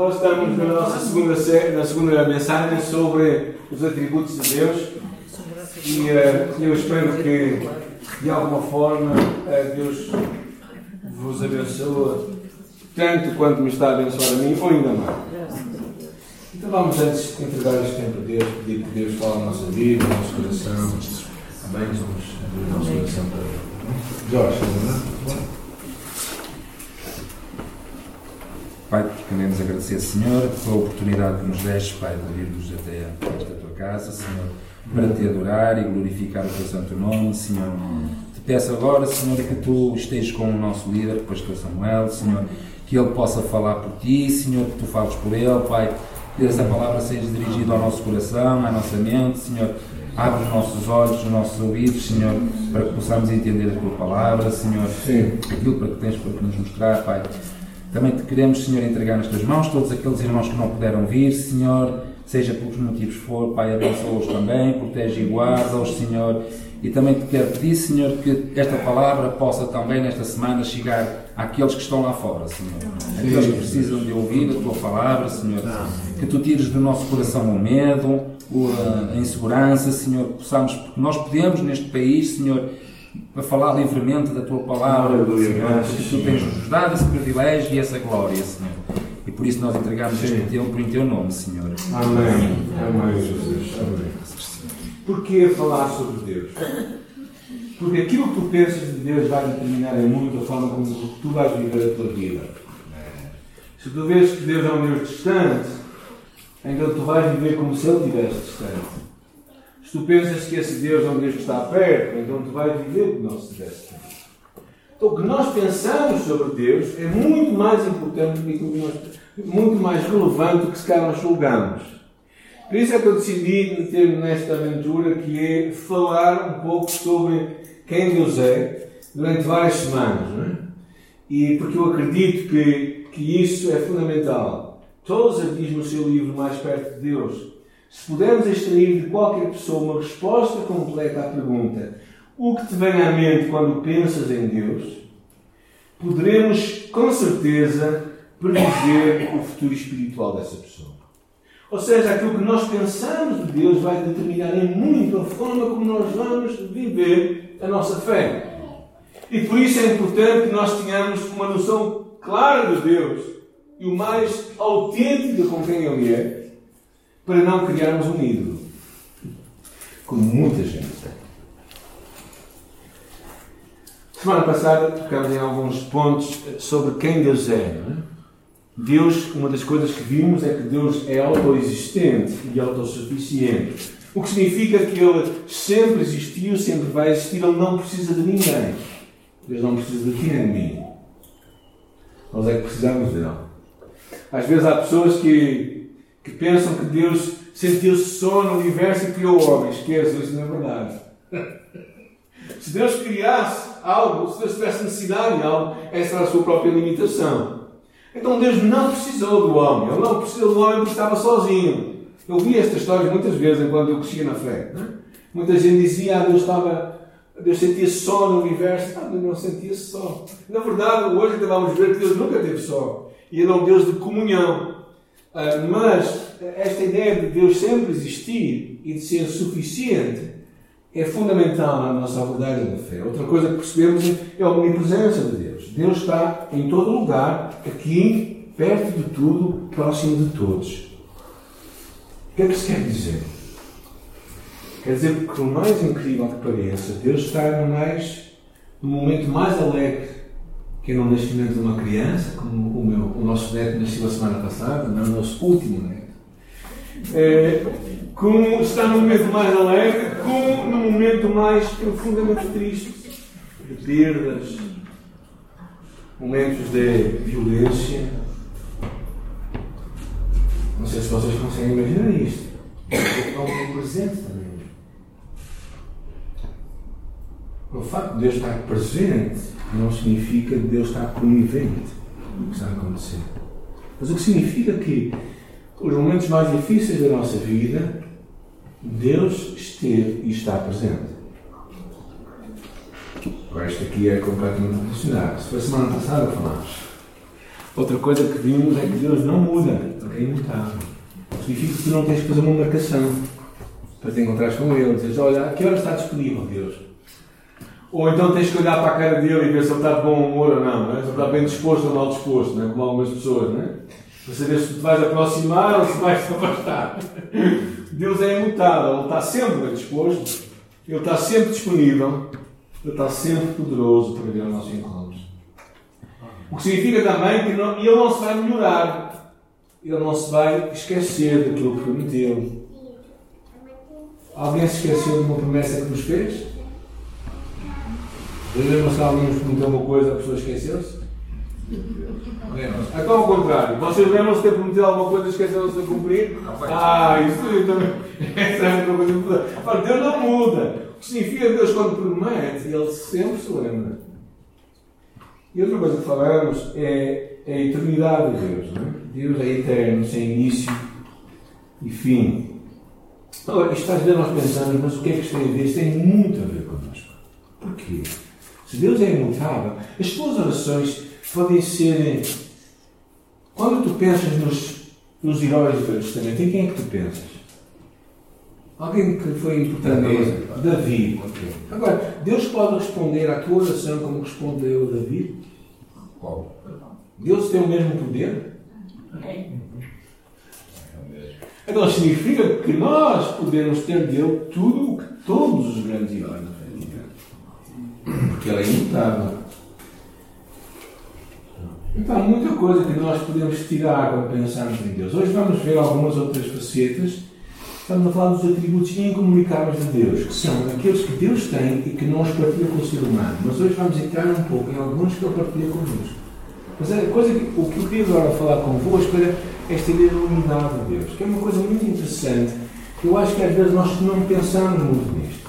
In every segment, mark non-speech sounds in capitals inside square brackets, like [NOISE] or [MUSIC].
Nós estamos na nossa segunda, na segunda mensagem sobre os atributos de Deus e uh, eu espero que de alguma forma uh, Deus vos abençoe tanto quanto me está a abençoar a mim ou ainda mais. Então vamos antes de entregar este tempo a Deus, pedir que Deus fale a nossa vida, o nosso coração. Amém? Vamos abrir o nosso coração para Jorge, não é? Pai, queremos agradecer, Senhor, pela oportunidade que nos deste, Pai, de virmos até esta tua casa, Senhor, para te adorar e glorificar o teu santo nome, Senhor. Te peço agora, Senhor, que tu estejas com o nosso líder, o pastor Samuel, Senhor, que ele possa falar por ti, Senhor, que tu fales por ele, Pai, que essa palavra seja dirigida ao nosso coração, à nossa mente, Senhor. Abre os nossos olhos, os nossos ouvidos, Senhor, para que possamos entender a tua palavra, Senhor. Sim. Aquilo para que tens para nos mostrar, Pai. Também te queremos, Senhor, entregar nas tuas mãos todos aqueles irmãos que não puderam vir, Senhor, seja pelos motivos for, Pai, abençoa-os também, protege e guarda-os, Senhor. E também te quero pedir, Senhor, que esta palavra possa também nesta semana chegar àqueles que estão lá fora, Senhor. Aqueles que precisam de ouvir a tua palavra, Senhor. Que tu tires do nosso coração o medo, a insegurança, Senhor. Possamos, porque nós podemos neste país, Senhor para falar livremente da tua palavra, Senhor, que tu tens nos dado esse privilégio e essa glória, Senhor. E por isso nós entregamos este tempo em teu nome, Senhor. Amém. Amém, Jesus. Amém. Porquê falar sobre Deus? Porque aquilo que tu pensas de Deus vai determinar em muito a forma como tu vais viver a tua vida. Se tu vês que Deus é um Deus distante, então tu vais viver como se Ele estivesse distante. Se tu pensas que esse Deus é um Deus que está perto, então tu vais viver como não se estivesse perto. Então o que nós pensamos sobre Deus é muito mais importante do que nós, muito mais relevante do que se calhar nós julgamos. Por isso é que eu decidi meter-me nesta aventura que é falar um pouco sobre quem Deus é durante várias semanas. É? E porque eu acredito que, que isso é fundamental. Tozer diz no seu livro Mais Perto de Deus se pudermos extrair de qualquer pessoa uma resposta completa à pergunta o que te vem à mente quando pensas em Deus, poderemos com certeza prever o futuro espiritual dessa pessoa. Ou seja, aquilo que nós pensamos de Deus vai determinar em muito a forma como nós vamos viver a nossa fé. E por isso é importante que nós tenhamos uma noção clara de Deus e o mais autêntica com quem Ele é para não criarmos um ídolo, como muita gente tem. Semana passada tocamos em alguns pontos sobre quem Deus é. é? Deus, uma das coisas que vimos é que Deus é autoexistente e autossuficiente. O que significa que Ele sempre existiu, sempre vai existir, Ele não precisa de ninguém. Deus não precisa de ti nem de mim. Nós é que precisamos dele. Às vezes há pessoas que que pensam que Deus sentiu-se só no universo e criou homens. Esqueçam, isso não é verdade. [LAUGHS] Se Deus criasse algo, se Deus tivesse necessidade de algo, essa era a sua própria limitação. Então Deus não precisou do homem. Ele não precisou do homem porque estava sozinho. Eu vi esta história muitas vezes enquanto eu crescia na fé. Né? Muita gente dizia, ah, Deus estava. Deus sentia-se só no universo. Ah, Deus não sentia-se só. Na verdade, hoje vamos ver que Deus nunca esteve só. E Ele é um Deus de comunhão. Ah, mas esta ideia de Deus sempre existir e de ser suficiente é fundamental na nossa abordagem da fé. Outra coisa que percebemos é a omnipresença de Deus. Deus está em todo lugar, aqui, perto de tudo, próximo de todos. O que é que isso quer dizer? Quer dizer que, por mais incrível que pareça, Deus está no, mais, no momento mais alegre que é no nascimento de uma criança, como o, meu, o nosso neto nasceu a semana passada, não o nosso último neto. É, como está no momento mais alegre, como no momento mais profundamente triste, de perdas, momentos de violência. Não sei se vocês conseguem imaginar isto. É um presente também. O facto de Deus estar presente não significa que Deus está conivente com o que está a acontecer. Mas o que significa que os momentos mais difíceis da nossa vida, Deus esteve e está presente. Agora, isto aqui é completamente relacionado. Se foi semana passada falámos. Outra coisa que vimos é que Deus não muda, é imutável. Significa que tu não tens que fazer uma marcação para te encontrares com Ele. Dizes, olha, a que hora está disponível Deus? Ou então tens que olhar para a cara dele e ver se ele está de bom humor ou não, é? se ele está bem disposto ou mal disposto, não é? como algumas pessoas, não é? para saber se te vais aproximar ou se vais afastar. Deus é imutável, Ele está sempre bem disposto, Ele está sempre disponível, Ele está sempre poderoso para vir ao nosso encontro. O que significa também que não, Ele não se vai melhorar, Ele não se vai esquecer daquilo que prometeu. Alguém se esqueceu de uma promessa que nos fez? Lembram-se que alguém prometeu uma coisa, a pessoa esqueceu-se? Lembram-se? Então, ao contrário, vocês lembram-se de ter prometido alguma coisa e esqueceram-se de cumprir? Ah, isso também. Essa é outra coisa importante. Ora, Deus não muda. O que significa Deus, quando promete, Ele sempre se lembra. E outra coisa que falamos é, é a eternidade de Deus. Não é? Deus é eterno, sem início e fim. Agora, isto às vezes nós pensamos, mas o que é que isto tem a ver? Isto tem muito a ver connosco. Porquê? Se Deus é imutável, as tuas orações podem ser. Quando tu pensas nos, nos heróis do Velho Testamento, em quem é que tu pensas? Alguém que foi importante Davi. Agora, Deus pode responder à tua oração como respondeu Davi? Qual? Deus tem o mesmo poder? Então significa que nós podemos ter dele tudo o que todos os grandes heróis porque ela é imutável. Então, muita coisa que nós podemos tirar quando pensamos em Deus. Hoje vamos ver algumas outras facetas. Estamos a falar dos atributos incomunicáveis de Deus, que são aqueles que Deus tem e que não os partilha com o ser humano. Mas hoje vamos entrar um pouco em alguns que Ele partilha connosco. Mas a coisa que, o que eu queria agora falar convosco era esta ideia da unidade de Deus, que é uma coisa muito interessante. Eu acho que às vezes nós não pensamos muito nisto.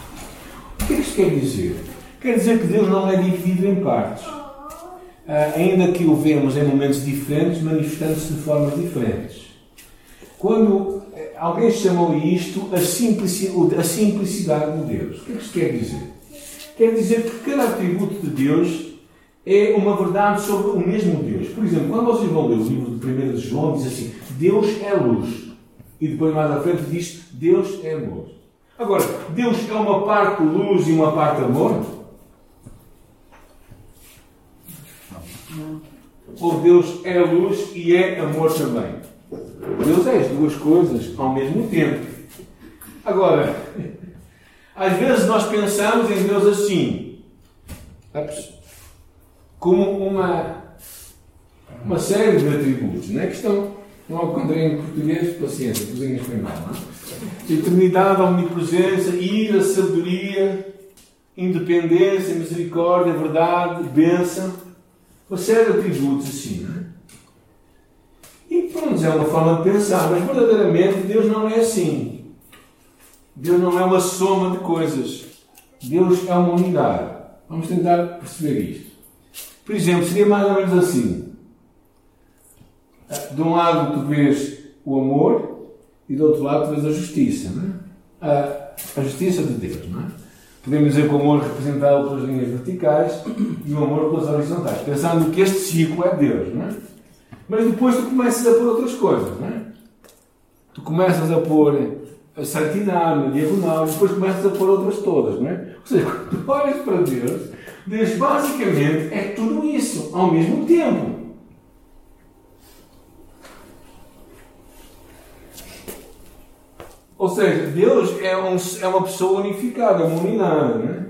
O que é que isto quer dizer? Quer dizer que Deus não é dividido em partes. Uh, ainda que o vemos em momentos diferentes, manifestando-se de formas diferentes. Quando eh, alguém chamou isto a simplicidade, a simplicidade de Deus, o que é que isto quer dizer? Quer dizer que cada atributo de Deus é uma verdade sobre o mesmo Deus. Por exemplo, quando vocês vão ler o livro de 1 de João, diz assim: Deus é luz. E depois mais à frente diz: Deus é amor. Agora, Deus é uma parte luz e uma parte amor? Ou Deus é luz e é amor também? Deus é as duas coisas ao mesmo tempo. Agora, [LAUGHS] às vezes nós pensamos em Deus assim, como uma, uma série de atributos, não é? Que estão, não ao contrário em português, paciência, cozinha espanhol, não é? Eternidade, omnipresença, ira, sabedoria, independência, misericórdia, verdade, bênção uma série de atributos assim, não é? E pronto, é uma forma de pensar, mas verdadeiramente Deus não é assim. Deus não é uma soma de coisas. Deus é uma unidade. Vamos tentar perceber isto. Por exemplo, seria mais ou menos assim. De um lado tu vês o amor e do outro lado tu vês a justiça. Não é? a, justiça de Deus. Não é? Podemos dizer que o amor representado pelas linhas verticais e o amor pelas horizontais, pensando que este ciclo é Deus, não é? Mas depois tu começas a pôr outras coisas, não é? Tu começas a pôr a santidade na diagonal e depois começas a pôr outras todas, não é? Ou seja, quando tu olhas para Deus, Deus basicamente é tudo isso ao mesmo tempo. Ou seja, Deus é, um, é uma pessoa unificada, uma unidade. Não é?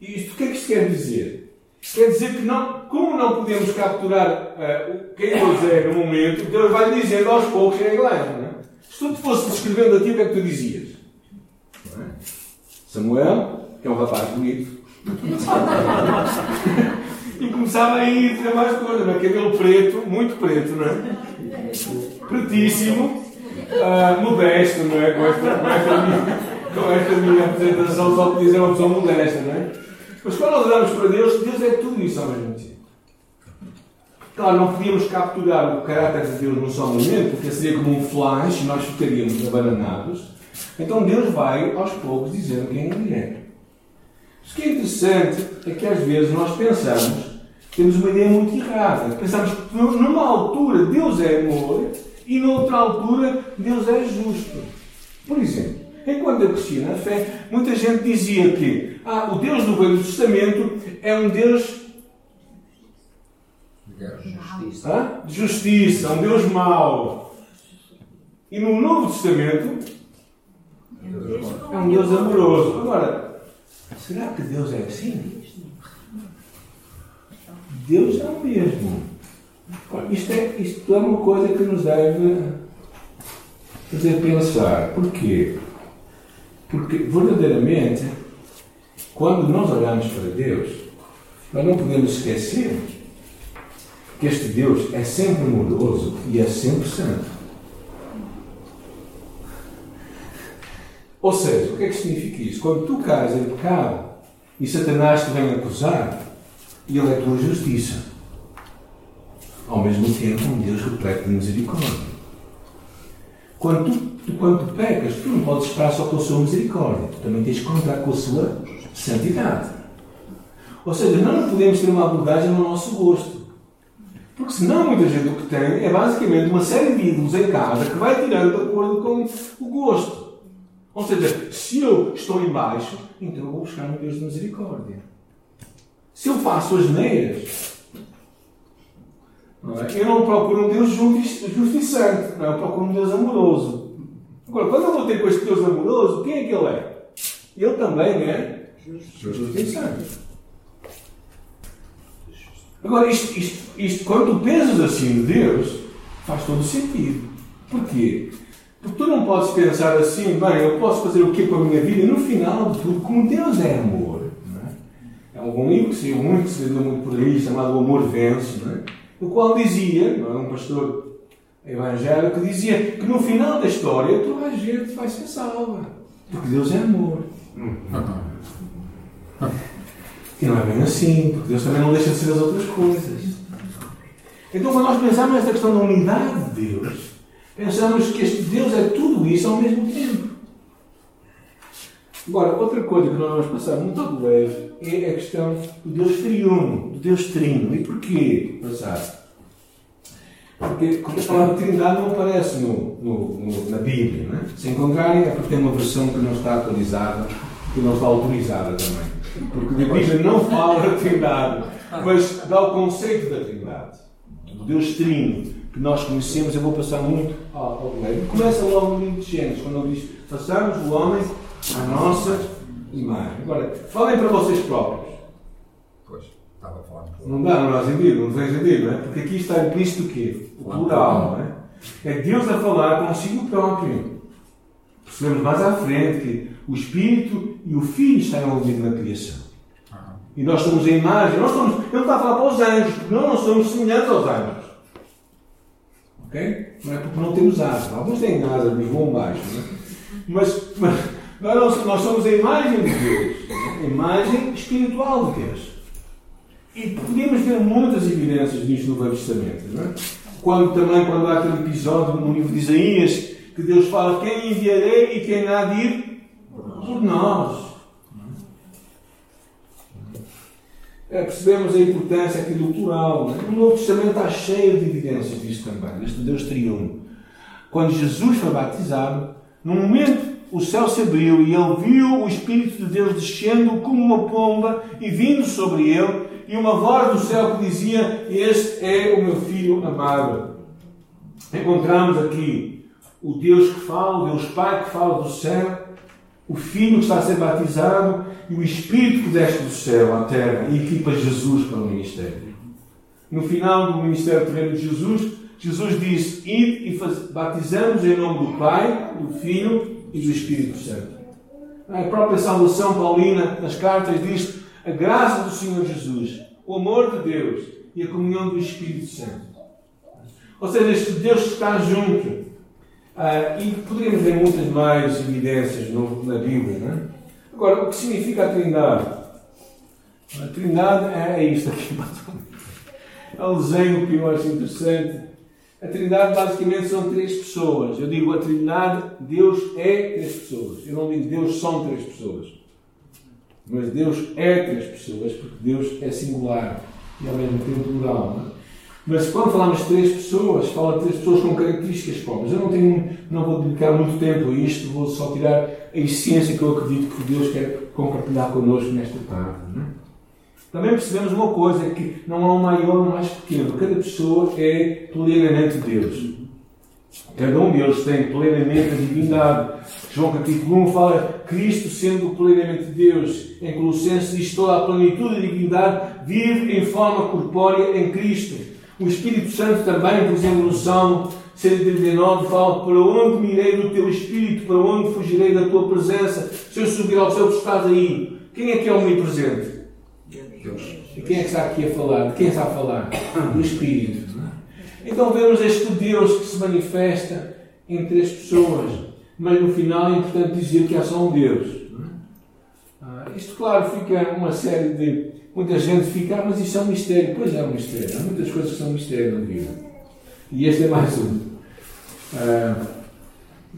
E isto o que é que isto quer dizer? Quer dizer que não, como não podemos capturar uh, quem Deus é no momento, Deus vai dizendo aos poucos quem é que leva. Não é? Se tu te fosse descrevendo a ti, o que é que tu dizias? É? Samuel, que é um rapaz bonito. [LAUGHS] e começava a ir dizer mais coisas, é? cabelo preto, muito preto, não é? Pretíssimo uh, modesto, não é? Com esta, com esta, minha, com esta minha apresentação, só podia dizer uma pessoa modesta, não é? Mas quando nós olhamos para Deus, Deus é tudo isso ao mesmo tempo. Claro, não podíamos capturar o caráter de Deus num só momento, porque seria como um flash, nós ficaríamos abananados. Então Deus vai, aos poucos, dizendo quem Ele é. O que é interessante é que às vezes nós pensamos temos uma ideia muito errada. Pensamos que numa altura Deus é amor e noutra altura Deus é justo. Por exemplo, enquanto eu crescia na fé, muita gente dizia que ah, o Deus do Velho Testamento é um Deus de justiça. de justiça, um Deus mau. E no Novo Testamento é um Deus amoroso. Agora, será que Deus é assim? Deus é o mesmo. Isto é, isto é uma coisa que nos deve fazer pensar. Porquê? Porque verdadeiramente, quando nós olhamos para Deus, nós não podemos esquecer que este Deus é sempre amoroso e é sempre santo. Ou seja, o que é que significa isso? Quando tu cais em pecado e Satanás te vem acusar, ele é tua justiça. Ao mesmo tempo, um Deus repleto de misericórdia. Quando tu, quando tu pecas, tu não podes esperar só pela sua misericórdia. Tu também tens que contar com a sua santidade. Ou seja, não podemos ter uma abordagem no nosso gosto. Porque senão muita gente o que tem é basicamente uma série de ídolos em casa que vai tirando de acordo com o gosto. Ou seja, se eu estou em baixo, então eu vou buscar um Deus de misericórdia. Se eu faço as neiras, não é? eu não procuro um Deus justiçante, não é? eu procuro um Deus amoroso. Agora, quando eu vou ter com este Deus amoroso, quem é que ele é? Ele também é justiçante. Agora, isto, isto, isto, quando tu pensas assim de Deus, faz todo sentido. Porquê? Porque tu não podes pensar assim, bem, eu posso fazer o que com a minha vida? E no final de tudo, como Deus é amor, algum livro que saiu muito, que se muito por aí, chamado O Amor Vence, não é? No qual dizia, é? um pastor evangélico, dizia que no final da história toda a gente vai ser salva, porque Deus é amor. E não é bem assim, porque Deus também não deixa de ser as outras coisas. Então, quando nós pensamos nesta questão da unidade de Deus, pensamos que este Deus é tudo isso ao mesmo tempo. Agora, outra coisa que nós vamos passar muito ao leve é a questão do Deus triuno, do Deus trino. E porquê passar? Porque, a palavra Trindade não aparece no, no, no, na Bíblia. É? Se encontrarem, é porque tem uma versão que não está atualizada, que não está autorizada também. Porque a Bíblia não fala da Trindade, mas dá o conceito da Trindade, do Deus trino, que nós conhecemos. Eu vou passar muito ao, ao Começa logo no livro de Gênesis, quando ele diz: Façamos o homem a nossa imagem. Agora, falem para vocês próprios. Pois, estava a falar. Não dá, não há sentido, não tem sentido, não é? Porque aqui está implícito o quê? O plural, não é? É Deus a falar consigo próprio. Percebemos mais à frente que o Espírito e o Filho estão envolvidos na criação. E nós somos a imagem, nós somos, ele está a falar para os anjos, porque nós não somos semelhantes aos anjos. Ok? Não é porque não temos asas. Alguns têm asas, mas voam baixo. É? mas, mas nós, nós somos a imagem de Deus, a imagem espiritual de Deus. E podemos ver muitas evidências disto no Velho Testamento. Não é? Quando também, quando há aquele episódio no livro de Isaías, que Deus fala: Quem enviarei e quem há de ir? Por nós. É, percebemos a importância aqui do plural. É? O Novo Testamento está cheio de evidências disto também, deste Deus triunfo. Quando Jesus foi batizado, no momento o céu se abriu e ele viu o Espírito de Deus descendo como uma pomba e vindo sobre ele, e uma voz do céu que dizia: Este é o meu filho amado. Encontramos aqui o Deus que fala, o Deus Pai que fala do céu, o Filho que está a ser batizado e o Espírito que desce do céu à terra e equipa Jesus para o ministério. No final do ministério terreno de Jesus, Jesus disse: Ide e batizamos em nome do Pai, do Filho e do Espírito Santo. A própria salvação paulina nas cartas diz a graça do Senhor Jesus, o amor de Deus e a comunhão do Espírito Santo. Ou seja, este Deus está junto. Ah, e poderíamos ver muitas mais evidências no, na Bíblia. Não é? Agora, o que significa a Trindade? A Trindade é, é isto aqui. [LAUGHS] É um desenho que eu acho interessante a Trindade basicamente são três pessoas. Eu digo a Trindade, Deus é três pessoas. Eu não digo Deus são três pessoas. Mas Deus é três pessoas porque Deus é singular. e ao mesmo tempo plural. É? Mas quando falamos de três pessoas, fala três pessoas com características próprias. Eu não, tenho, não vou dedicar muito tempo a isto, vou só tirar a essência que eu acredito que Deus quer compartilhar connosco nesta tarde. Não é? Também percebemos uma coisa, que não há um maior ou um mais pequeno. Cada pessoa é plenamente Deus. Cada um deles tem plenamente a divindade. João capítulo 1 fala Cristo sendo plenamente Deus. Em Colossenses diz toda a plenitude da divindade vive em forma corpórea em Cristo. O Espírito Santo também, por exemplo, no Salmo 139, fala: Para onde me irei do teu Espírito? Para onde fugirei da tua presença? Se eu subir ao céu, estás aí. Quem é que é omnipresente? Deus. E quem é que está aqui a falar? De quem está a falar? Do Espírito. Então vemos este Deus que se manifesta em três pessoas, mas no final é importante dizer que há só um Deus. Ah, isto, claro, fica uma série de Muita gente fica, ah, mas isso é um mistério. Pois é um mistério. Há muitas coisas que são mistério na vida. E este é mais um. Uh,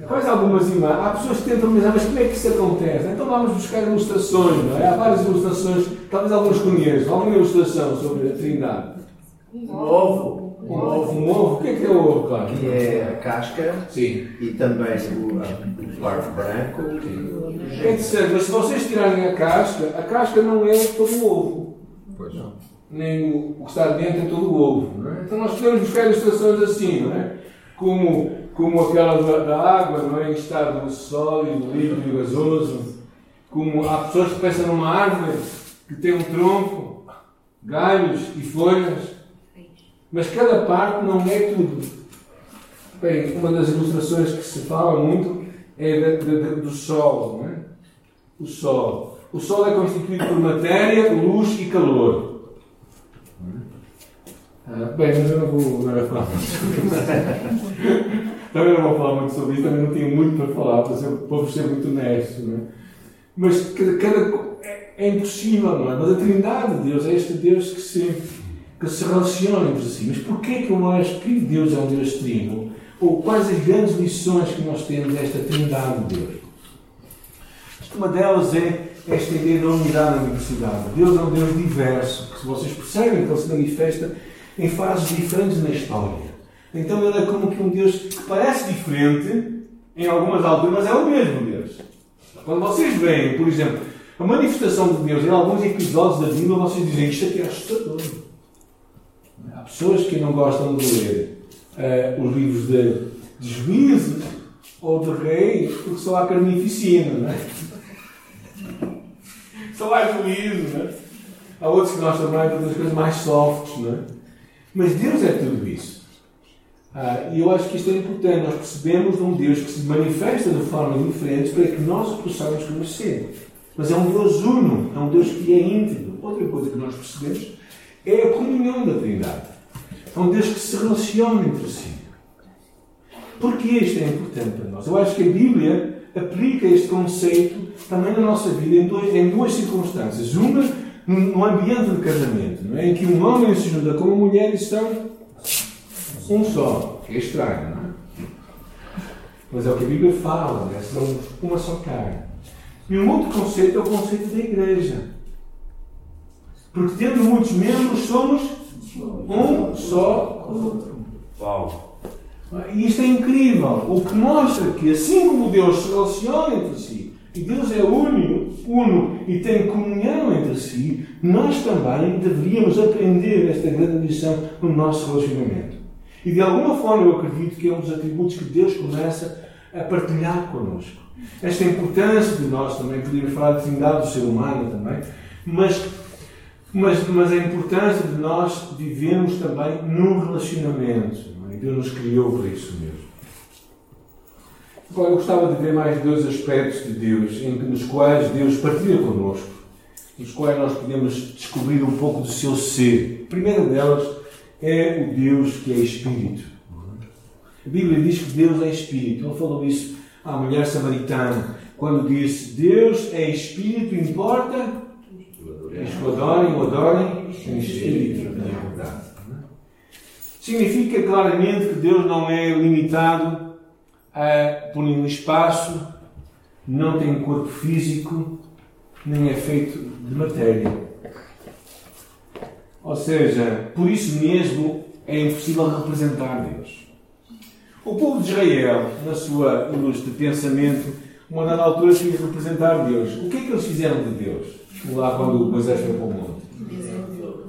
Faz algumas imagens. Há pessoas que tentam pensar, mas como é que isso acontece? Então vamos buscar ilustrações, não é? Há várias ilustrações, talvez alguns conheçam. Alguma ilustração sobre a Trindade? Um ovo. Um ovo. Um ovo. O que é que é o ovo, claro? Que é a casca Sim. e também o, o parte branco. É interessante, mas se vocês tirarem a casca, a casca não é todo o ovo. Pois. Não. Nem o, o que está dentro é todo o ovo. Não é? Então nós podemos buscar ilustrações assim, não é? Como, como aquela da, da água, não é? Em estado sólido, líquido gasoso. Como há pessoas que pensam numa árvore que tem um tronco, galhos e folhas. Mas cada parte não é tudo. Bem, uma das ilustrações que se fala muito é de, de, de, do sol, não é? O sol. O Sol é constituído por matéria, luz e calor. Ah, bem, mas eu não vou agora falar [LAUGHS] também não vou falar muito sobre isso, também não tenho muito para falar, para, ser, para ser muito honesto. Não é? Mas cada, cada, é, é impossível, não é? Mas a Trindade de Deus é este Deus que se, que se relaciona entre si. Mas porquê que eu acho que Deus é um Deus trino? Ou quais as grandes lições que nós temos desta Trindade de Deus? Uma delas é esta ideia da unidade da universidade. Deus é um Deus diverso, que se vocês percebem que ele se manifesta em fases diferentes na história. Então ele é como que um Deus que parece diferente em algumas alturas, mas é o mesmo Deus. Quando vocês veem, por exemplo, a manifestação de Deus em alguns episódios da Bíblia, vocês dizem isto aqui é assustador. Há pessoas que não gostam de ler uh, os livros de, de juízo ou de rei, porque só há carnificina, não é? [LAUGHS] Só mais juízo, não é? Há outros que chamamos de outras coisas mais softs, não é? Mas Deus é tudo isso. Ah, e eu acho que isto é importante. Nós percebemos um Deus que se manifesta de formas diferentes para que nós o possamos conhecer. Mas é um Deus uno, é um Deus que é íntegro. Outra coisa que nós percebemos é a comunhão da Trindade. É um Deus que se relaciona entre si. Porque isto é importante para nós? Eu acho que a Bíblia aplica este conceito também na nossa vida em, dois, em duas circunstâncias. Uma, no ambiente de casamento, não é? em que um homem se junta com uma mulher e estão um só. É estranho, não é? Mas é o que a Bíblia fala, né? são uma só carne. E um outro conceito é o conceito da igreja. Porque tendo muitos membros, somos um só corpo. Uau! E isto é incrível. O que mostra que, assim como Deus se relaciona entre si, e Deus é único, uno e tem comunhão entre si, nós também deveríamos aprender esta grande lição no nosso relacionamento. E de alguma forma eu acredito que é um dos atributos que Deus começa a partilhar connosco. Esta importância de nós também, podíamos falar de trindade do ser humano também, mas, mas, mas a importância de nós vivermos também num relacionamento. É? Deus nos criou para isso mesmo. Agora, eu gostava de ver mais dois aspectos de Deus, em que, nos quais Deus partilha connosco, nos quais nós podemos descobrir um pouco do seu ser. A primeira delas é o Deus que é Espírito. A Bíblia diz que Deus é Espírito. Ele falou isso à mulher samaritana, quando disse: Deus é Espírito, importa que o adorem, o adorem em Espírito, na verdade. Significa claramente que Deus não é limitado uh, por nenhum espaço, não tem corpo físico, nem é feito de matéria. Ou seja, por isso mesmo é impossível representar Deus. O povo de Israel, na sua luz de pensamento, uma dada altura queria representar Deus. O que é que eles fizeram de Deus? Lá quando Moisés foi para o monte.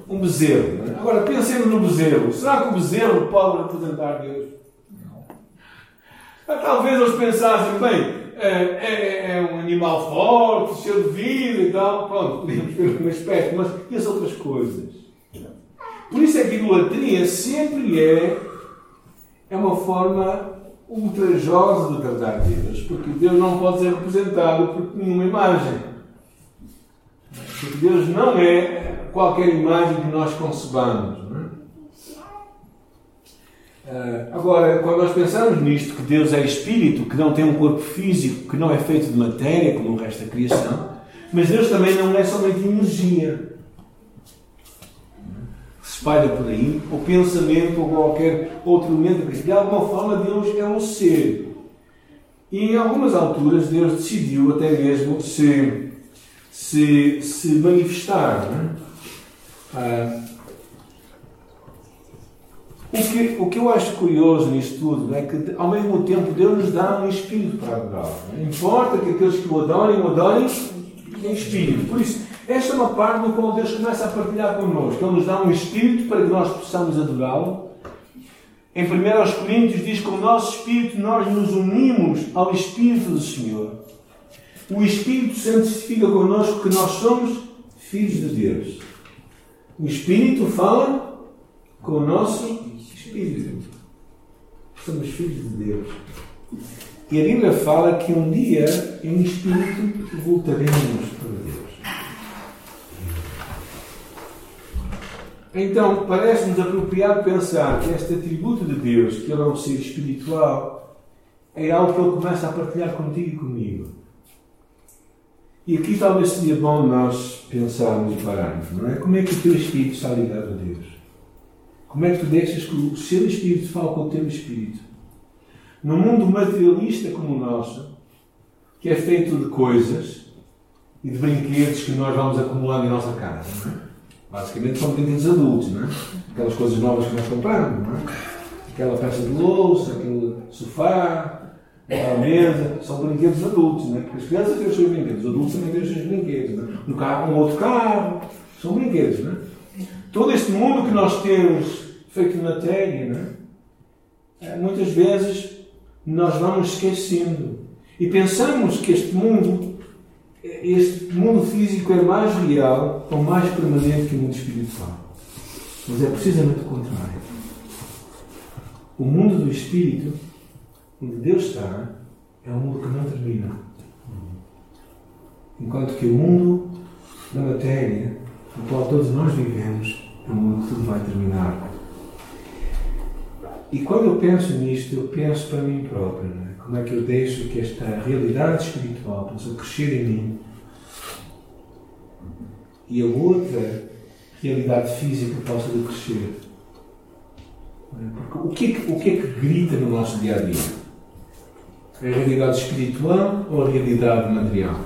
Um bezerro. É? Agora, pensando no bezerro, será que o bezerro pode representar Deus? Não. Talvez eles pensassem, bem, é, é, é, um animal forte, cheio de vida e tal. Pronto, podíamos ver um aspecto, mas e as outras coisas? Por isso é que a idolatria sempre é, é uma forma ultrajosa de tratar Deus, porque Deus não pode ser representado por nenhuma imagem. Porque Deus não é qualquer imagem que nós concebamos. Uh, agora, quando nós pensamos nisto, que Deus é espírito, que não tem um corpo físico, que não é feito de matéria, como o resto da criação, mas Deus também não é somente energia. Que espalha por aí, ou pensamento, ou qualquer outro elemento. De alguma forma, Deus é um ser. E em algumas alturas, Deus decidiu até mesmo se, se, se manifestar. Uh, o que, o que eu acho curioso nisto tudo é que, ao mesmo tempo, Deus nos dá um espírito para adorar. Não importa que aqueles que o adorem, o adorem em espírito. Por isso, esta é uma parte no qual Deus começa a partilhar connosco. Ele nos dá um espírito para que nós possamos adorá-lo. Em 1 Coríntios diz que com o nosso espírito nós nos unimos ao Espírito do Senhor. O Espírito santifica connosco que nós somos filhos de Deus. O Espírito fala com o nosso Espírito. Somos filhos de Deus. E a Bíblia fala que um dia, em Espírito, voltaremos para Deus. Então, parece-nos apropriado pensar que este atributo de Deus, que Ele é um ser espiritual, é algo que Ele começa a partilhar contigo e comigo. E aqui talvez seria bom nós pensarmos e pararmos, não é? Como é que o teu espírito está ligado a Deus? Como é que tu deixas que o seu espírito fale com o teu espírito? Num mundo materialista como o nosso, que é feito de coisas e de brinquedos que nós vamos acumulando em nossa casa. É? Basicamente são brinquedos adultos, não é? Aquelas coisas novas que nós compramos, não é? Aquela peça de louça, aquele sofá, aquela mesa, são brinquedos adultos, não é? Porque as crianças têm os seus brinquedos, os adultos também têm os seus brinquedos, não é? No carro, um outro carro, são brinquedos, não é? Todo este mundo que nós temos feito matéria, não é? é? Muitas vezes nós vamos esquecendo e pensamos que este mundo, este mundo físico é mais real ou mais permanente que o mundo espiritual. Mas é precisamente o contrário. O mundo do espírito, onde Deus está, é um mundo que não termina. Enquanto que o mundo da matéria, no qual todos nós vivemos, é um mundo que tudo vai terminar. E quando eu penso nisto, eu penso para mim próprio? Como é que eu deixo que esta realidade espiritual possa crescer em mim e a outra realidade física possa crescer. Porque o que, é que, o que é que grita no nosso dia a dia? É a realidade espiritual ou a realidade material?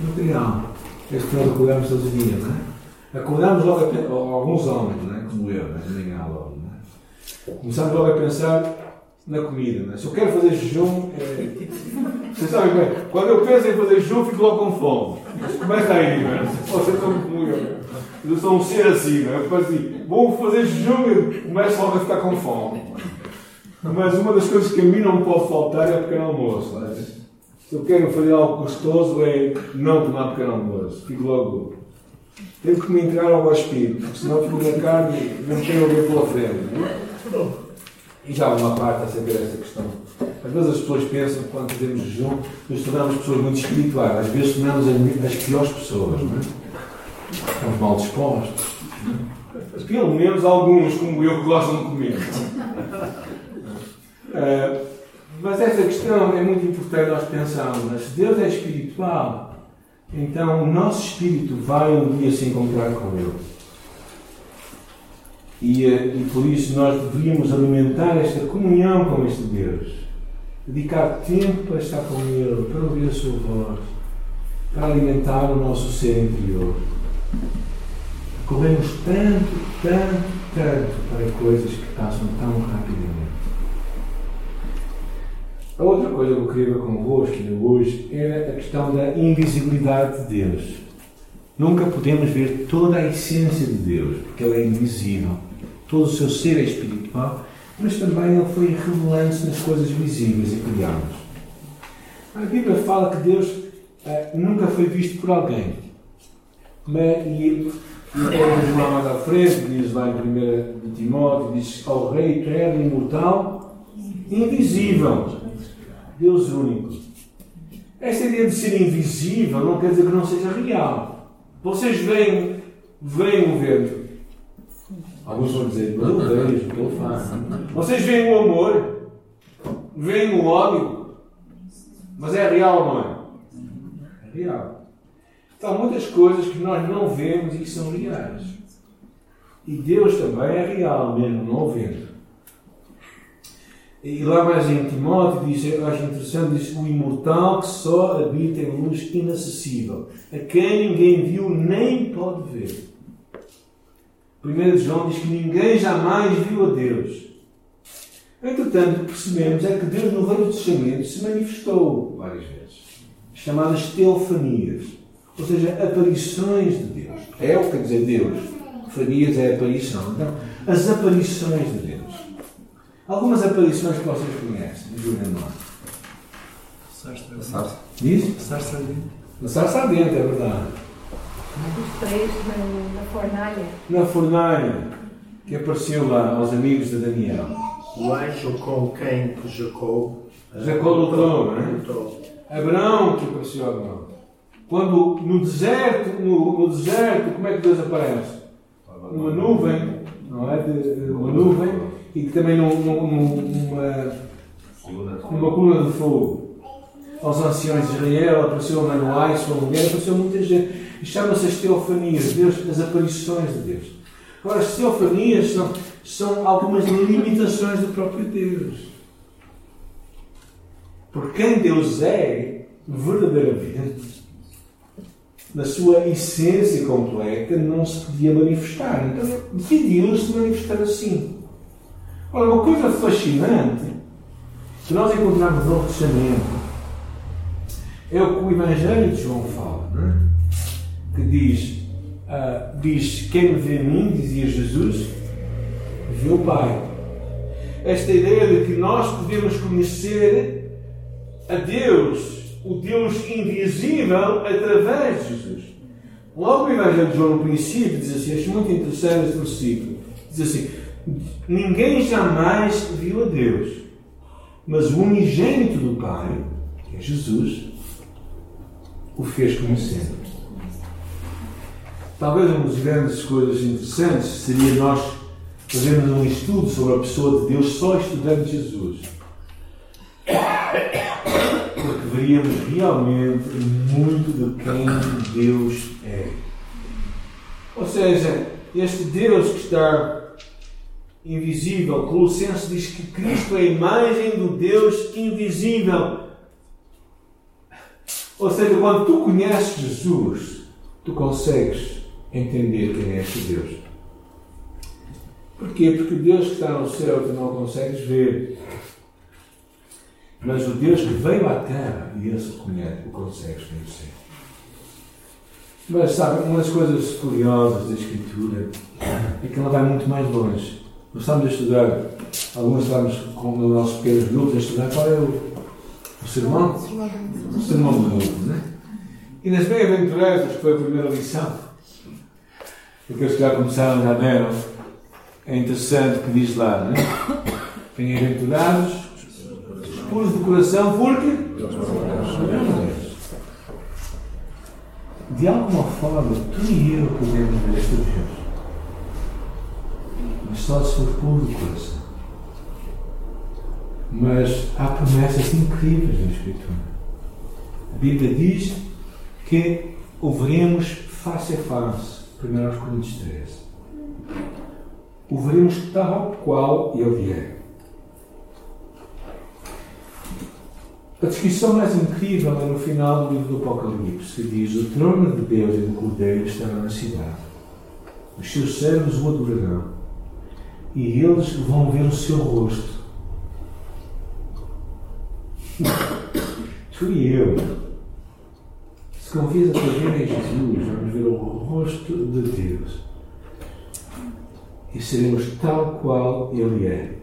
Material. É isso que nós acordamos todos os dias, não é? Acordamos logo, a, alguns homens, não é? como eu, não é? Há logo. Começamos logo a pensar na comida. Né? Se eu quero fazer jejum, é... vocês sabem bem, quando eu penso em fazer jejum, fico logo com fome. Começa aí, né? vocês estão comigo. Eu sou um ser assim, né? eu assim, vou fazer jejum e começo logo a ficar com fome. Mas uma das coisas que a mim não pode faltar é o pequeno almoço. Né? Se eu quero fazer algo gostoso, é não tomar pequeno almoço. Fico logo. Tenho que me logo ao espírito, senão fico na carne e não tenho a ver pela frente. Né? E já há uma parte a saber essa questão. Às vezes as pessoas pensam que quando fazemos jejum, nos tornamos pessoas muito espirituais. Às vezes tornamos as piores pessoas, não é? Estamos mal dispostos. Pelo menos alguns, como eu, que gostam de comer. Uh, [LAUGHS] mas essa questão é muito importante nós pensarmos. Se Deus é espiritual, então o nosso espírito vai um dia se encontrar com Ele. E, eh, e por isso nós deveríamos alimentar esta comunhão com este Deus. Dedicar tempo para estar com Ele, para ouvir a Sua voz, para alimentar o nosso ser interior. corremos tanto, tanto, tanto para coisas que passam tão rapidamente. A outra coisa que eu queria ver convosco hoje era a questão da invisibilidade de Deus. Nunca podemos ver toda a essência de Deus, porque Ele é invisível. Todo o seu ser é espiritual, mas também Ele foi revelando-se nas coisas visíveis e criadas. A Bíblia fala que Deus uh, nunca foi visto por alguém. Mas, e, e lá mais à frente, diz lá em 1 Timóteo, diz ao Rei eterno, imortal, invisível, Deus único. Esta ideia de ser invisível não quer dizer que não seja real. Vocês veem, veem o vento. Alguns vão dizer, mas eu vejo o que ele faz. Vocês veem o amor, veem o ódio, mas é real ou não é? É real. Então, muitas coisas que nós não vemos e que são reais. E Deus também é real, mesmo não vendo. E lá mais em Timóteo diz, eu acho interessante, diz o imortal que só habita em luz inacessível, a quem ninguém viu nem pode ver. 1 João diz que ninguém jamais viu a Deus. Entretanto, percebemos é que Deus no Velho Testamento se manifestou várias vezes, chamadas teofanias, ou seja, aparições de Deus. É o que quer dizer Deus. Fanias é aparição. Então, as aparições de Deus. Algumas aparições que vocês conhecem, ajudem lá. Sarsa. Diz? Ardente. Na sarça ardente, é verdade. Os três na, na fornalha. Na fornalha, que apareceu lá aos amigos de Daniel. O anjo com quem Jacó Jacó lutou, não é? lutou. Abraão que apareceu a Abraão. Quando no deserto, no, no deserto, como é que Deus aparece? Numa nuvem, não é? De, de uma nuvem e que também num, num, numa, numa coluna de fogo. Aos anciões de Israel apareceu a Manoá e sua mulher, apareceu muita gente. E chama-se as teofanias, Deus, as aparições de Deus. Agora, as teofanias são, são algumas limitações do próprio Deus. Porque quem Deus é, verdadeiramente, na sua essência completa, não se podia manifestar. Então, decidiu-se manifestar assim. Olha, uma coisa fascinante que nós encontramos no Novo Testamento é o que o Evangelho de João fala, não é? Que diz, uh, diz: Quem me vê a mim, dizia Jesus, vê o Pai. Esta ideia de que nós podemos conhecer a Deus, o Deus invisível, através de Jesus. Logo o Evangelho de João, no princípio, diz assim: acho muito interessante este versículo. Diz assim: Ninguém jamais viu a Deus, mas o unigênito do Pai, que é Jesus, o fez conhecer. Talvez uma das grandes coisas interessantes seria nós fazermos um estudo sobre a pessoa de Deus só estudando Jesus. Porque veríamos realmente muito de quem Deus é. Ou seja, este Deus que está invisível. Colossenses diz que Cristo é a imagem do Deus invisível. Ou seja, quando tu conheces Jesus, tu consegues entender quem é este Deus. Porquê? Porque o Deus que está no céu tu não consegues ver. Mas o Deus que veio à terra e esse conhece, o consegues conhecer. Mas sabe, uma das coisas curiosas da Escritura é que ela vai muito mais longe. Nós estamos a estudar, alguns estamos com os nossos pequenos grupos a estudar qual é o, o sermão? O sermão do mundo, né? E nas bem-aventuranças, foi a primeira lição, aqueles que já começaram, já deram, é interessante que diz lá, né? Bem-aventurados, puros de coração, porque? De alguma forma, tu e eu podemos ver este Deus mas só se for puro de coração. Mas há promessas incríveis na Escritura. A Bíblia diz que o veremos face a face, 1 Coríntios 13. O veremos tal qual ele é. A descrição mais incrível é no final do livro do Apocalipse, que diz: O trono de Deus e do Cordeiro estará na cidade os seus servos o adorarão, e eles vão ver o seu rosto. [COUGHS] E eu, se convias a ver em Jesus, vamos ver o rosto de Deus e seremos tal qual Ele é.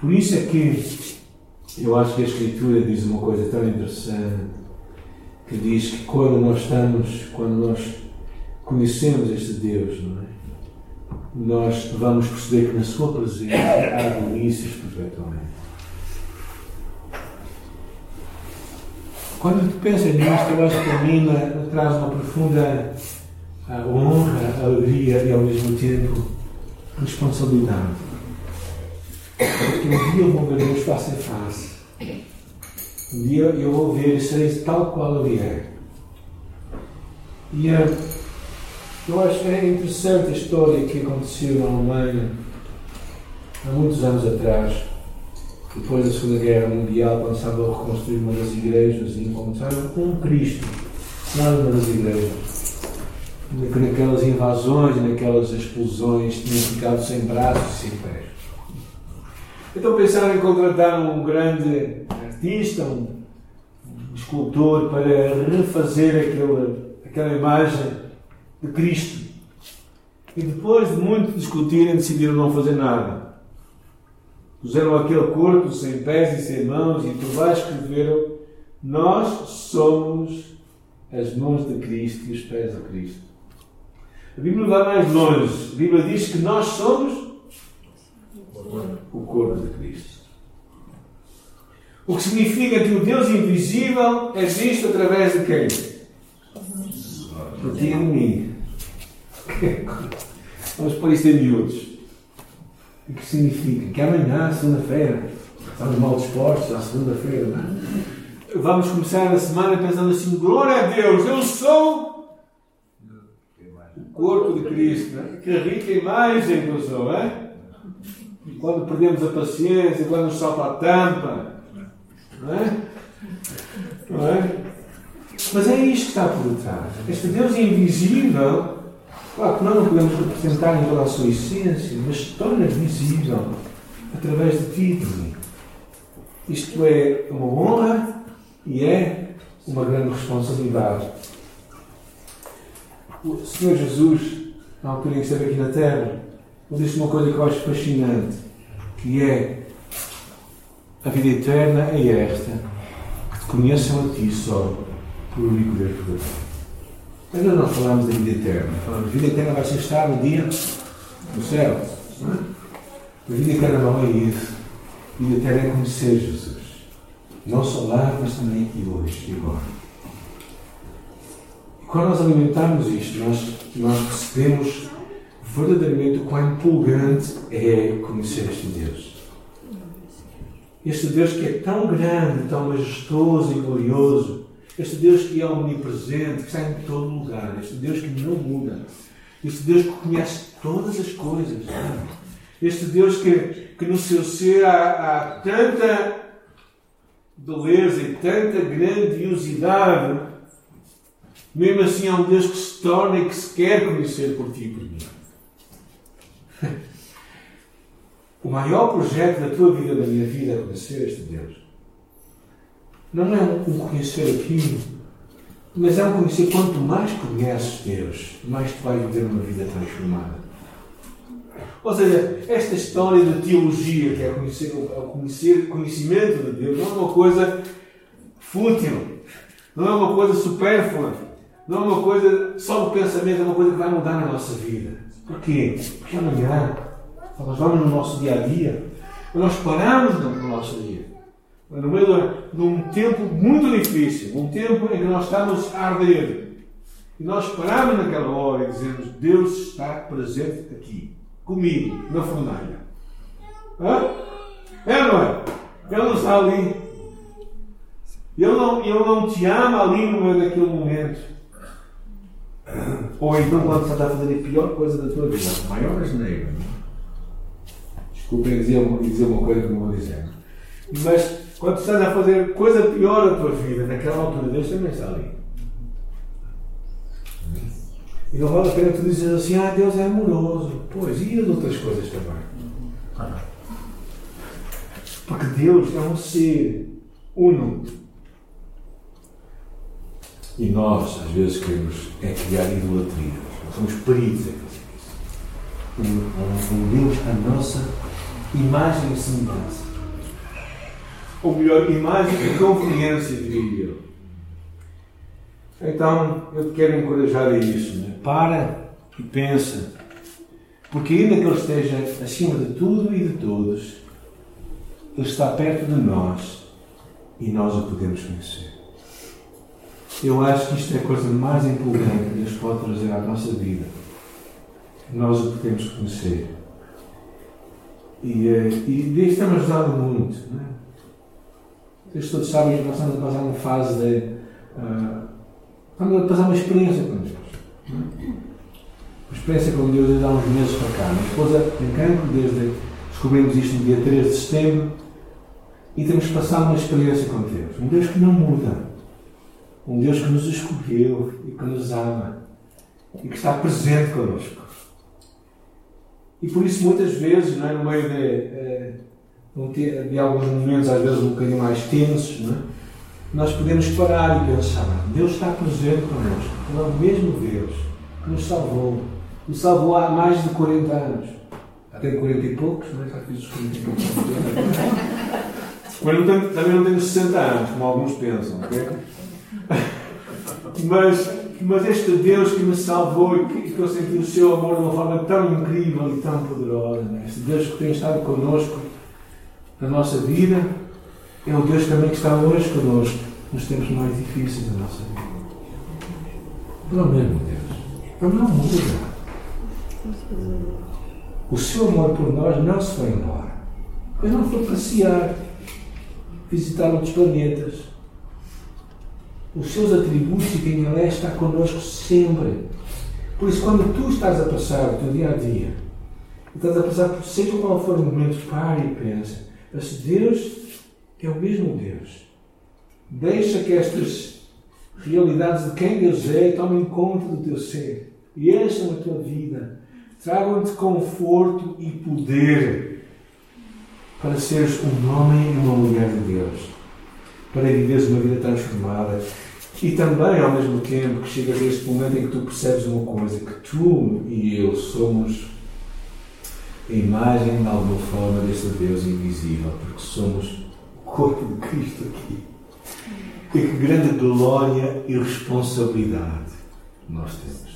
Por isso é que eu acho que a Escritura diz uma coisa tão interessante, que diz que quando nós estamos, quando nós conhecemos este Deus, não é? nós vamos perceber que na sua presença há delícias perpetuamente. Quando tu pensas nisto, eu acho que a mim traz uma profunda a honra, a alegria e ao mesmo tempo responsabilidade. Porque um dia eu vou ver Deus face a face. Um dia eu vou ver serei tal qual Ele é. E uh, eu acho que é interessante a história que aconteceu na Alemanha há muitos anos atrás, depois da Segunda Guerra Mundial, quando estava a reconstruir uma das igrejas e encontraram um Cristo lá numa das igrejas que naquelas invasões, naquelas explosões, tinham ficado sem braços e sem pés. Então pensaram em contratar um grande artista, um escultor, para refazer aquela, aquela imagem de Cristo. E depois de muito discutirem, decidiram não fazer nada. Puseram aquele corpo sem pés e sem mãos e por baixo escreveram: Nós somos as mãos de Cristo e os pés de Cristo. A Bíblia vai mais longe. A Bíblia diz que nós somos o corpo de Cristo. O que significa que o Deus invisível é visto através de quem? De ti e de mim. [LAUGHS] Vamos pôr isto em miúdos. O que significa? Que amanhã, segunda-feira, estamos mal dispostos à segunda-feira, é? Vamos começar a semana pensando assim: glória a Deus, eu sou corpo de Cristo, né? que rica imagem que eu sou, é? E quando perdemos a paciência, quando nos salta a tampa, não é? Não é? Mas é isto que está por trás. Este Deus invisível, claro que nós não podemos representar em toda a sua essência, mas torna visível através de ti. Isto é uma honra e é uma grande responsabilidade o Senhor Jesus, na altura em que esteve aqui na Terra, disse uma coisa que eu acho fascinante, que é a vida eterna é esta, que te conheçam a ti só, por único Deus verdadeiro. Mas nós não falamos da vida eterna, falamos da vida eterna vai ser estar no dia no céu. Não é? A vida eterna não é isso. A vida eterna é conhecer Jesus. Não só lá, mas também aqui hoje e agora. Quando nós alimentarmos isto, nós, nós percebemos verdadeiramente o quão empolgante é conhecer este Deus. Este Deus que é tão grande, tão majestoso e glorioso. Este Deus que é omnipresente, que está em todo lugar. Este Deus que não muda. Este Deus que conhece todas as coisas. Este Deus que, que no seu ser há, há tanta beleza e tanta grandiosidade mesmo assim, é um Deus que se torna e que se quer conhecer por ti e por mim. [LAUGHS] O maior projeto da tua vida, da minha vida, é conhecer este Deus. Não é um conhecer aqui, mas é um conhecer. Quanto mais conheces Deus, mais tu vais viver uma vida transformada. Ou seja, esta história de teologia, que é conhecer, o conhecer, conhecimento de Deus, não é uma coisa fútil, não é uma coisa supérflua. Não é uma coisa só do pensamento, é uma coisa que vai mudar na nossa vida. Porquê? Porque amanhã nós vamos no nosso dia a dia, nós paramos no nosso dia. No meio de um tempo muito difícil, um tempo em que nós estamos a arder. E nós paramos naquela hora e dizemos: Deus está presente aqui, comigo, na fornalha. Hã? É, não é? Ele não está ali. Ele não, ele não te ama ali no meio daquele momento. Ou então quando você está a fazer a pior coisa da tua vida, a maior asneira. Desculpem dizer dizer uma coisa que não vou dizer. Mas quando estás a fazer coisa pior da tua vida, naquela altura, Deus também está ali. E não vale a pena tu dizer assim, ah, Deus é amoroso. Pois, e as outras coisas também? Porque Deus é um ser uno. E nós, às vezes, queremos é criar idolatria. Nós somos peritos em fazer isso. Um, um Deus à nossa imagem e semelhança. Ou melhor, imagem e conveniência, diria eu. Então, eu te quero encorajar a isso. Né? Para e pensa. Porque ainda que Ele esteja acima de tudo e de todos, Ele está perto de nós e nós o podemos conhecer. Eu acho que isto é a coisa mais empolgante que Deus pode trazer à nossa vida. Nós o podemos conhecer. E, eh, e Deus tem-me ajudado muito. Né? Vocês todos sabem que nós estamos a passar uma fase de. Uh, estamos a passar uma experiência com Deus. Né? Uma experiência com Deus desde há uns meses para cá. Minha esposa tem cancro, desde descobrimos isto no dia 3 de setembro. E temos passado uma experiência com Deus. Um Deus que não muda. Um Deus que nos escolheu e que nos ama. E que está presente connosco. E por isso, muitas vezes, não é, no meio de, eh, de alguns momentos, às vezes um bocadinho mais tensos, é? nós podemos parar e pensar: Deus está presente connosco. Ele é o mesmo Deus que nos salvou. Nos salvou há mais de 40 anos. Até 40 e poucos, não é? Já fiz os 40 e poucos. [LAUGHS] Mas não tenho, também não tenho 60 anos, como alguns pensam, ok? [LAUGHS] Mas mas este Deus que me salvou e que, que eu senti o seu amor de uma forma tão incrível e tão poderosa, né? este Deus que tem estado connosco na nossa vida, é o Deus também que está hoje connosco nos tempos mais difíceis da nossa vida. Pelo mesmo Deus. Ele não muda. O seu amor por nós não se foi embora. Ele não foi passear, visitar outros planetas os seus atributos e quem Ele é está connosco sempre. Por isso, quando tu estás a passar o teu dia a dia, estás a passar por seja qual for o momento, pare e pensa. Mas Deus é o mesmo Deus. Deixa que estas realidades de quem Deus é tomem conta do teu ser e encham a tua vida. Tragam-te conforto e poder para seres um homem e uma mulher de Deus para viveres uma vida transformada. E também, ao mesmo tempo, que chegas a este momento em que tu percebes uma coisa, que tu e eu somos a imagem, de alguma forma, deste Deus invisível, porque somos o corpo de Cristo aqui. E que grande glória e responsabilidade nós temos.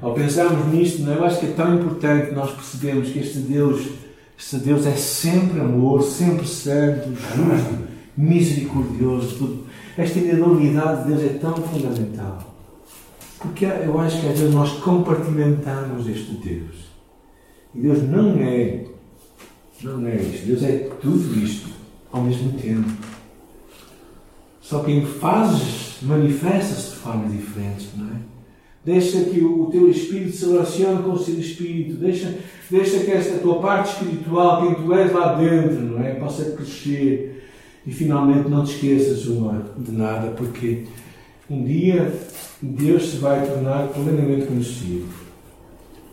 Ao pensarmos nisto, eu acho que é tão importante nós percebermos que este Deus este Deus é sempre amor, sempre santo, justo, misericordioso. Tudo. Esta individualidade de Deus é tão fundamental. Porque eu acho que às vezes nós compartimentamos este Deus. E Deus não é, não é isto. Deus é tudo isto ao mesmo tempo. Só que em fases manifesta-se de formas diferentes, não é? Deixa que o teu espírito se relacione com o seu espírito. Deixa, deixa que esta tua parte espiritual, quem tu és lá dentro, não é? Possa crescer. E finalmente não te esqueças uma, de nada, porque um dia Deus se vai tornar plenamente conhecido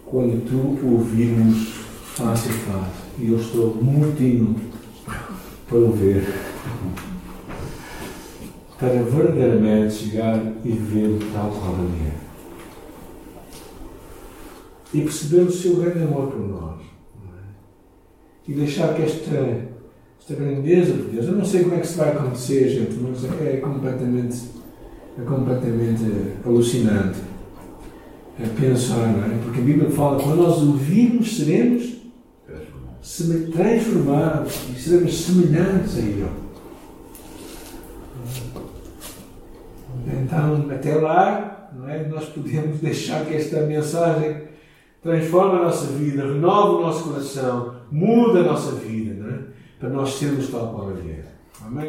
quando tu ouvirmos face a face. E eu estou mortinho para o ver. Para verdadeiramente chegar e ver tal qual ele é e perceber o seu grande amor por nós. É? E deixar que esta, esta grandeza de Deus, eu não sei como é que isso vai acontecer, gente, mas é completamente, é completamente alucinante pensar, não é? Porque a Bíblia fala que quando nós ouvirmos, seremos transformados e seremos semelhantes a Ele. Então, até lá, não é? nós podemos [LAUGHS] deixar que esta mensagem transforma a nossa vida, renova o nosso coração, muda a nossa vida, não é? para nós sermos tal qual Ele é. Amém?